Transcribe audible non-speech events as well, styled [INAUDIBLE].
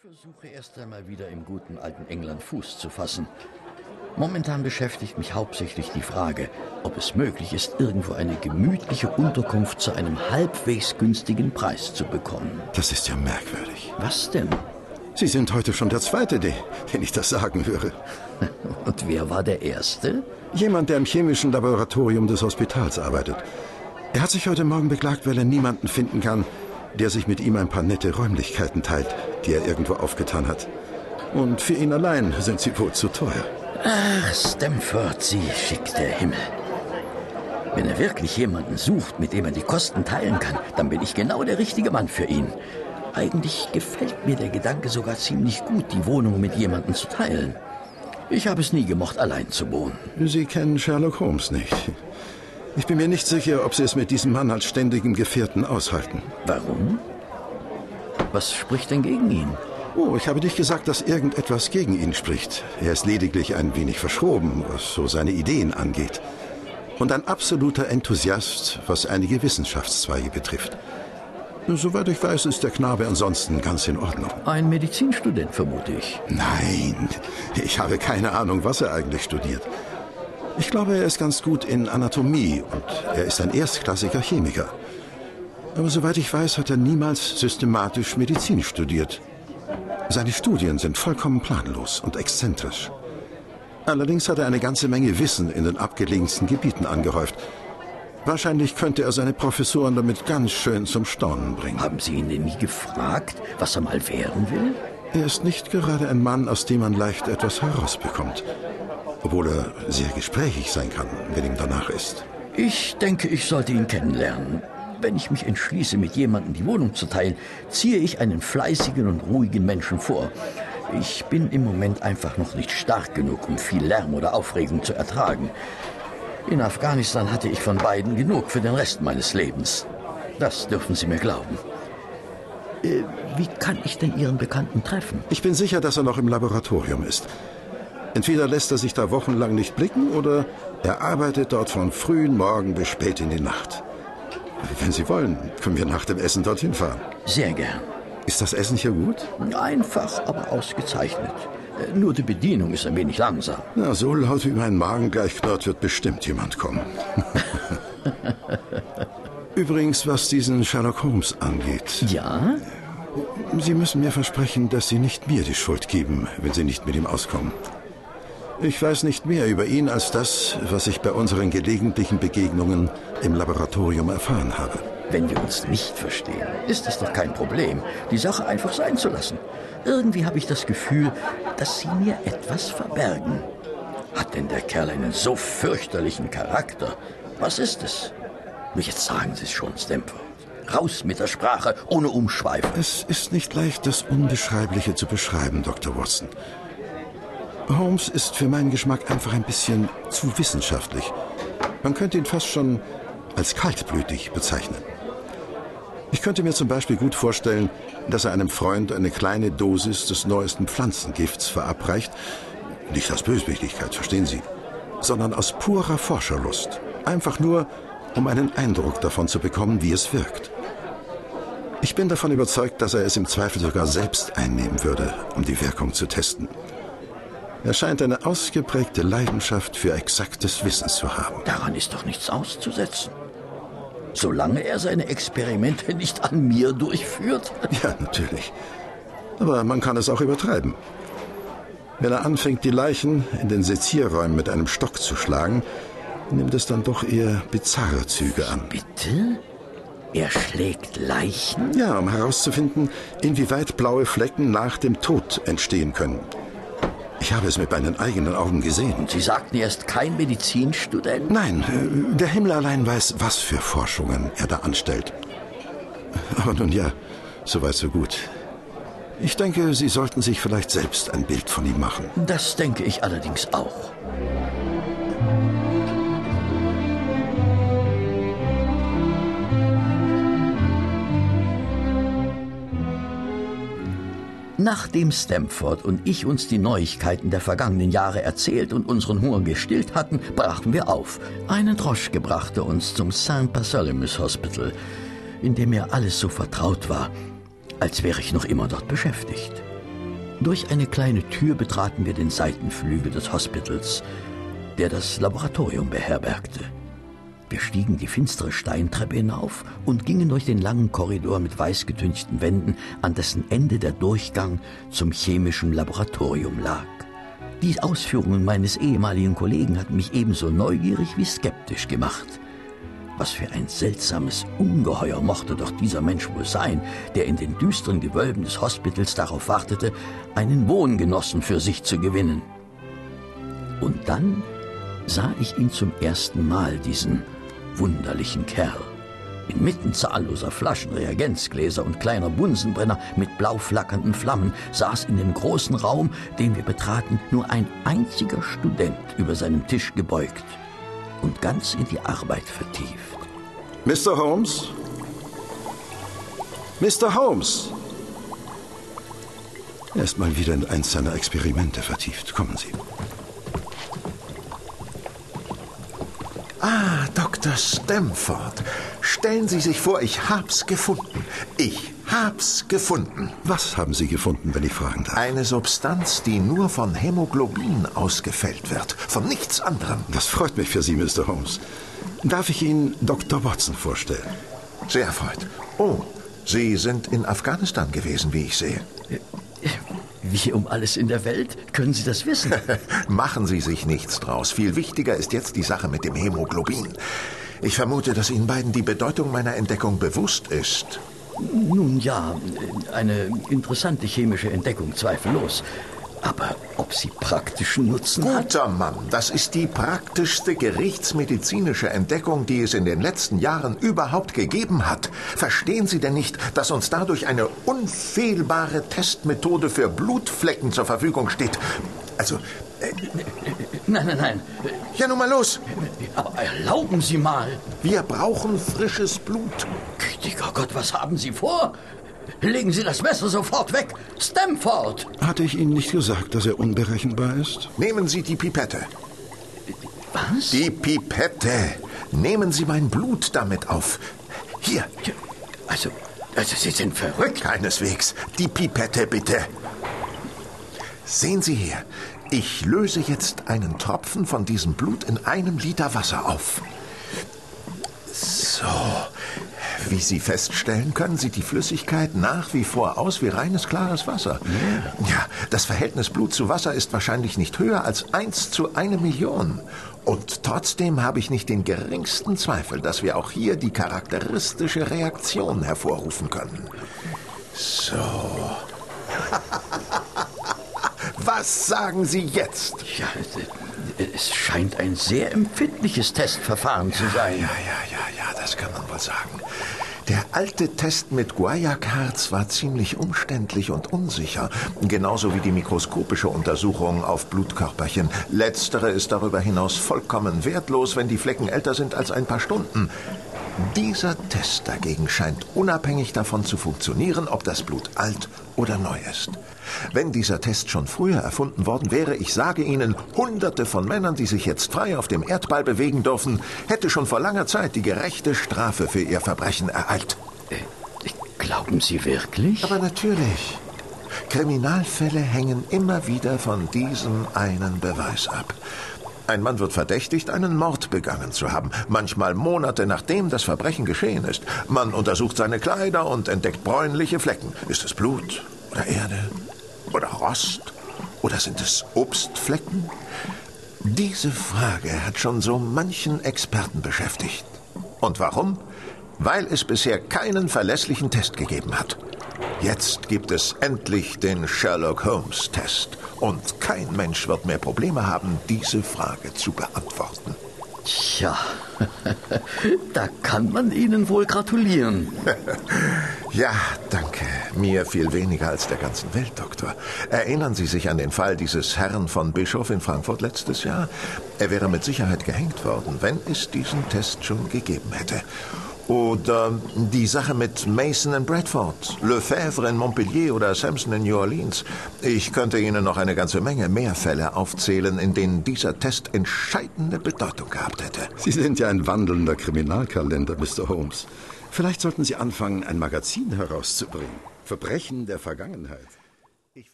versuche erst einmal wieder im guten alten England Fuß zu fassen. Momentan beschäftigt mich hauptsächlich die Frage, ob es möglich ist, irgendwo eine gemütliche Unterkunft zu einem halbwegs günstigen Preis zu bekommen. Das ist ja merkwürdig. Was denn? Sie sind heute schon der Zweite, den ich das sagen höre. [LAUGHS] Und wer war der Erste? Jemand, der im chemischen Laboratorium des Hospitals arbeitet. Er hat sich heute Morgen beklagt, weil er niemanden finden kann, der sich mit ihm ein paar nette Räumlichkeiten teilt, die er irgendwo aufgetan hat. Und für ihn allein sind sie wohl zu teuer. Ach, Stamford, Sie schickt der Himmel. Wenn er wirklich jemanden sucht, mit dem er die Kosten teilen kann, dann bin ich genau der richtige Mann für ihn. Eigentlich gefällt mir der Gedanke sogar ziemlich gut, die Wohnung mit jemandem zu teilen. Ich habe es nie gemocht, allein zu wohnen. Sie kennen Sherlock Holmes nicht. Ich bin mir nicht sicher, ob Sie es mit diesem Mann als ständigem Gefährten aushalten. Warum? Was spricht denn gegen ihn? Oh, ich habe dich gesagt, dass irgendetwas gegen ihn spricht. Er ist lediglich ein wenig verschroben, was so seine Ideen angeht. Und ein absoluter Enthusiast, was einige Wissenschaftszweige betrifft. Soweit ich weiß, ist der Knabe ansonsten ganz in Ordnung. Ein Medizinstudent, vermute ich. Nein, ich habe keine Ahnung, was er eigentlich studiert. Ich glaube, er ist ganz gut in Anatomie und er ist ein erstklassiger Chemiker. Aber soweit ich weiß, hat er niemals systematisch Medizin studiert. Seine Studien sind vollkommen planlos und exzentrisch. Allerdings hat er eine ganze Menge Wissen in den abgelegensten Gebieten angehäuft. Wahrscheinlich könnte er seine Professoren damit ganz schön zum Staunen bringen. Haben Sie ihn denn nie gefragt, was er mal werden will? Er ist nicht gerade ein Mann, aus dem man leicht etwas herausbekommt. Obwohl er sehr gesprächig sein kann, wenn ihm danach ist. Ich denke, ich sollte ihn kennenlernen. Wenn ich mich entschließe, mit jemandem die Wohnung zu teilen, ziehe ich einen fleißigen und ruhigen Menschen vor. Ich bin im Moment einfach noch nicht stark genug, um viel Lärm oder Aufregung zu ertragen. In Afghanistan hatte ich von beiden genug für den Rest meines Lebens. Das dürfen Sie mir glauben. Äh, wie kann ich denn Ihren Bekannten treffen? Ich bin sicher, dass er noch im Laboratorium ist. Entweder lässt er sich da wochenlang nicht blicken oder er arbeitet dort von frühen Morgen bis spät in die Nacht. Wenn Sie wollen, können wir nach dem Essen dorthin fahren. Sehr gern. Ist das Essen hier gut? Einfach, aber ausgezeichnet. Äh, Nur die Bedienung ist ein wenig langsam. Na, so laut wie mein Magen gleich knurrt, wird bestimmt jemand kommen. [LAUGHS] Übrigens, was diesen Sherlock Holmes angeht. Ja? Sie müssen mir versprechen, dass Sie nicht mir die Schuld geben, wenn Sie nicht mit ihm auskommen. Ich weiß nicht mehr über ihn als das, was ich bei unseren gelegentlichen Begegnungen im Laboratorium erfahren habe. Wenn wir uns nicht verstehen, ist es doch kein Problem, die Sache einfach sein zu lassen. Irgendwie habe ich das Gefühl, dass Sie mir etwas verbergen. Hat denn der Kerl einen so fürchterlichen Charakter? Was ist es? Nur jetzt sagen Sie es schon, Stamford. Raus mit der Sprache, ohne Umschweife. Es ist nicht leicht, das Unbeschreibliche zu beschreiben, Dr. Watson. Holmes ist für meinen Geschmack einfach ein bisschen zu wissenschaftlich. Man könnte ihn fast schon als kaltblütig bezeichnen. Ich könnte mir zum Beispiel gut vorstellen, dass er einem Freund eine kleine Dosis des neuesten Pflanzengifts verabreicht. Nicht aus Böswilligkeit, verstehen Sie, sondern aus purer Forscherlust. Einfach nur, um einen Eindruck davon zu bekommen, wie es wirkt. Ich bin davon überzeugt, dass er es im Zweifel sogar selbst einnehmen würde, um die Wirkung zu testen. Er scheint eine ausgeprägte Leidenschaft für exaktes Wissen zu haben. Daran ist doch nichts auszusetzen. Solange er seine Experimente nicht an mir durchführt. [LAUGHS] Ja, natürlich. Aber man kann es auch übertreiben. Wenn er anfängt, die Leichen in den Sezierräumen mit einem Stock zu schlagen, nimmt es dann doch eher bizarre Züge an. Bitte? Er schlägt Leichen? Ja, um herauszufinden, inwieweit blaue Flecken nach dem Tod entstehen können. Ich habe es mit meinen eigenen Augen gesehen. Sie sagten erst kein Medizinstudent? Nein, äh, der Himmel allein weiß, was für Forschungen er da anstellt. Aber nun ja, so weit, so gut. Ich denke, Sie sollten sich vielleicht selbst ein Bild von ihm machen. Das denke ich allerdings auch. Nachdem Stamford und ich uns die Neuigkeiten der vergangenen Jahre erzählt und unseren Hunger gestillt hatten, brachen wir auf. Eine Droschke brachte uns zum St. Bartholomew Hospital, in dem mir alles so vertraut war, als wäre ich noch immer dort beschäftigt. Durch eine kleine Tür betraten wir den Seitenflügel des Hospitals, der das Laboratorium beherbergte. Wir stiegen die finstere Steintreppe hinauf und gingen durch den langen Korridor mit weiß getünchten Wänden, an dessen Ende der Durchgang zum chemischen Laboratorium lag. Die Ausführungen meines ehemaligen Kollegen hatten mich ebenso neugierig wie skeptisch gemacht. Was für ein seltsames Ungeheuer mochte doch dieser Mensch wohl sein, der in den düsteren Gewölben des Hospitals darauf wartete, einen Wohngenossen für sich zu gewinnen. Und dann sah ich ihn zum ersten Mal, diesen wunderlichen Kerl. Inmitten zahlloser Flaschen, Reagenzgläser und kleiner Bunsenbrenner mit blau flackernden Flammen saß in dem großen Raum, den wir betraten, nur ein einziger Student über seinem Tisch gebeugt und ganz in die Arbeit vertieft. Mr. Holmes? Mr. Holmes! Er ist mal wieder in eins seiner Experimente vertieft. Kommen Sie. Ah, Dr. Stamford. Stellen Sie sich vor, ich hab's gefunden. Ich hab's gefunden. Was haben Sie gefunden, wenn ich fragen darf? Eine Substanz, die nur von Hämoglobin ausgefällt wird. Von nichts anderem. Das freut mich für Sie, Mr. Holmes. Darf ich Ihnen Dr. Watson vorstellen? Sehr erfreut. Oh, Sie sind in Afghanistan gewesen, wie ich sehe. Wie um alles in der Welt können Sie das wissen? [LAUGHS] Machen Sie sich nichts draus. Viel wichtiger ist jetzt die Sache mit dem Hämoglobin. Ich vermute, dass Ihnen beiden die Bedeutung meiner Entdeckung bewusst ist. Nun ja, eine interessante chemische Entdeckung, zweifellos. Aber ob sie praktischen Nutzen hat? Guter Mann, das ist die praktischste gerichtsmedizinische Entdeckung, die es in den letzten Jahren überhaupt gegeben hat. Verstehen Sie denn nicht, dass uns dadurch eine unfehlbare Testmethode für Blutflecken zur Verfügung steht? Also, Nein, nein, nein. ja nun mal los. Aber erlauben Sie mal. Wir brauchen frisches Blut. Gütiger Gott, was haben Sie vor? Legen Sie das Messer sofort weg. Stamford! Hatte ich Ihnen nicht gesagt, dass er unberechenbar ist? Nehmen Sie die Pipette. Was? Die Pipette. Nehmen Sie mein Blut damit auf. Hier, Also, also Sie sind verrückt. keineswegs. Die Pipette bitte. Sehen Sie hier. Ich löse jetzt einen Tropfen von diesem Blut in einem Liter Wasser auf. So. Wie Sie feststellen können, sieht die Flüssigkeit nach wie vor aus wie reines, klares Wasser. Ja, das Verhältnis Blut zu Wasser ist wahrscheinlich nicht höher als 1 zu eine Million. Und trotzdem habe ich nicht den geringsten Zweifel, dass wir auch hier die charakteristische Reaktion hervorrufen können. So. [LAUGHS] Was sagen Sie jetzt? Ja, es- es scheint ein sehr empfindliches Testverfahren zu sein. Ja, ja, ja, ja, das kann man wohl sagen. Der alte Test mit Guayac-Harz war ziemlich umständlich und unsicher, genauso wie die mikroskopische Untersuchung auf Blutkörperchen. Letztere ist darüber hinaus vollkommen wertlos, wenn die Flecken älter sind als ein paar Stunden. Dieser Test dagegen scheint unabhängig davon zu funktionieren, ob das Blut alt oder neu ist. Wenn dieser Test schon früher erfunden worden wäre, ich sage Ihnen, Hunderte von Männern, die sich jetzt frei auf dem Erdball bewegen dürfen, hätte schon vor langer Zeit die gerechte Strafe für ihr Verbrechen ereilt. Glauben Sie wirklich? Aber natürlich. Kriminalfälle hängen immer wieder von diesem einen Beweis ab. Ein Mann wird verdächtigt, einen Mord begangen zu haben, manchmal Monate nachdem das Verbrechen geschehen ist. Man untersucht seine Kleider und entdeckt bräunliche Flecken. Ist es Blut oder Erde oder Rost oder sind es Obstflecken? Diese Frage hat schon so manchen Experten beschäftigt. Und warum? Weil es bisher keinen verlässlichen Test gegeben hat. Jetzt gibt es endlich den Sherlock Holmes Test. Und kein Mensch wird mehr Probleme haben, diese Frage zu beantworten. Tja, [LAUGHS] da kann man Ihnen wohl gratulieren. [LAUGHS] Ja, danke. Mir viel weniger als der ganzen Welt, Doktor. Erinnern Sie sich an den Fall dieses Herrn von Bischof in Frankfurt letztes Jahr? Er wäre mit Sicherheit gehängt worden, wenn es diesen Test schon gegeben hätte. Oder die Sache mit Mason in Bradford, Lefebvre in Montpellier oder Sampson in New Orleans. Ich könnte Ihnen noch eine ganze Menge mehr Fälle aufzählen, in denen dieser Test entscheidende Bedeutung gehabt hätte. Sie sind ja ein wandelnder Kriminalkalender, Mr. Holmes. Vielleicht sollten Sie anfangen, ein Magazin herauszubringen. Verbrechen der Vergangenheit.